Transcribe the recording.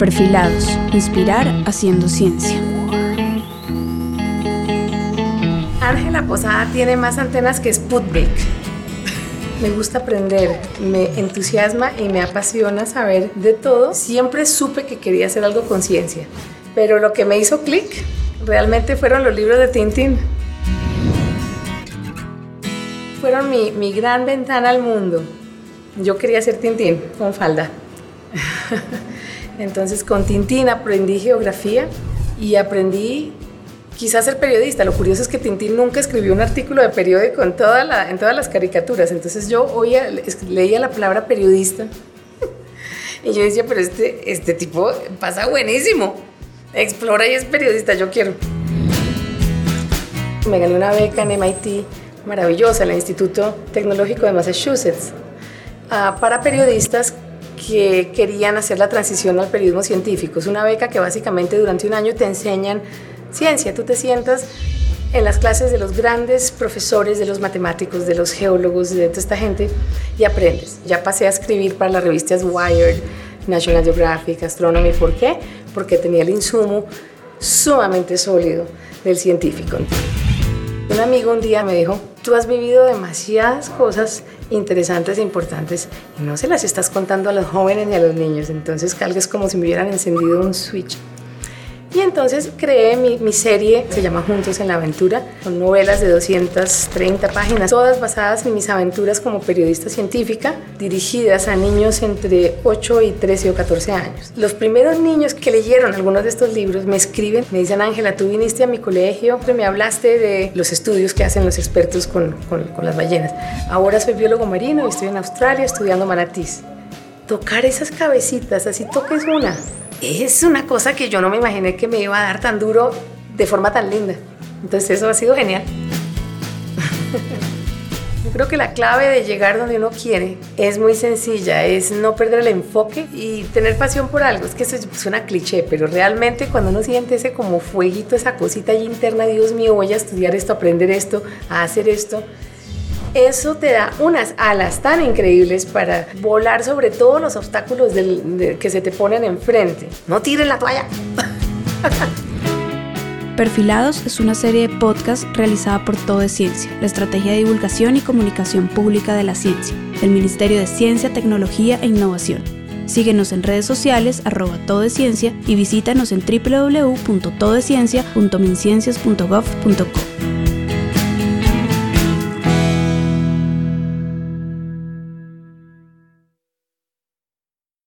Perfilados, inspirar haciendo ciencia. Ángela Posada tiene más antenas que Sputnik. Me gusta aprender, me entusiasma y me apasiona saber de todo. Siempre supe que quería hacer algo con ciencia, pero lo que me hizo clic realmente fueron los libros de Tintín. Fueron mi, mi gran ventana al mundo. Yo quería ser Tintín con falda. Entonces con Tintín aprendí geografía y aprendí quizás ser periodista. Lo curioso es que Tintín nunca escribió un artículo de periódico en, toda la, en todas las caricaturas. Entonces yo oía, leía la palabra periodista y yo decía, pero este, este tipo pasa buenísimo. Explora y es periodista, yo quiero. Me gané una beca en MIT maravillosa, en el Instituto Tecnológico de Massachusetts, ah, para periodistas que querían hacer la transición al periodismo científico. Es una beca que básicamente durante un año te enseñan ciencia. Tú te sientas en las clases de los grandes profesores, de los matemáticos, de los geólogos, de toda esta gente y aprendes. Ya pasé a escribir para las revistas Wired, National Geographic, Astronomy. ¿Por qué? Porque tenía el insumo sumamente sólido del científico. Un amigo un día me dijo, tú has vivido demasiadas cosas interesantes e importantes y no se las estás contando a los jóvenes ni a los niños. Entonces, es como si me hubieran encendido un switch. Y entonces creé mi, mi, serie, se llama Juntos en la Aventura, son novelas de 230 páginas, todas basadas en mis aventuras como periodista científica, dirigidas a niños entre 8 y 13 o 14 años. Los primeros niños que leyeron algunos de estos libros me escriben, me dicen, Ángela, tú viniste a mi colegio, me hablaste de los estudios que hacen los expertos con, con, con las ballenas. Ahora soy biólogo marino y estoy en Australia estudiando manatís. Tocar esas cabecitas, así toques una, es una cosa que yo no me imaginé que me iba a dar tan duro de forma tan linda. Entonces eso ha sido genial. Yo creo que la clave de llegar donde uno quiere es muy sencilla, es no perder el enfoque y tener pasión por algo. Es que eso suena cliché, pero realmente cuando uno siente ese como fueguito, esa cosita allí interna, Dios mío, voy a estudiar esto, aprender esto, a hacer esto, eso te da unas alas tan increíbles para volar sobre todos los obstáculos que se te ponen enfrente. No tires la toalla. Perfilados es una serie de podcast realizada por Todo Ciencia, la estrategia de divulgación y comunicación pública de la ciencia, del Ministerio de Ciencia, Tecnología e Innovación. Síguenos en redes sociales arroba todo y visítanos en www.todeciencia.minciencias.gov.co.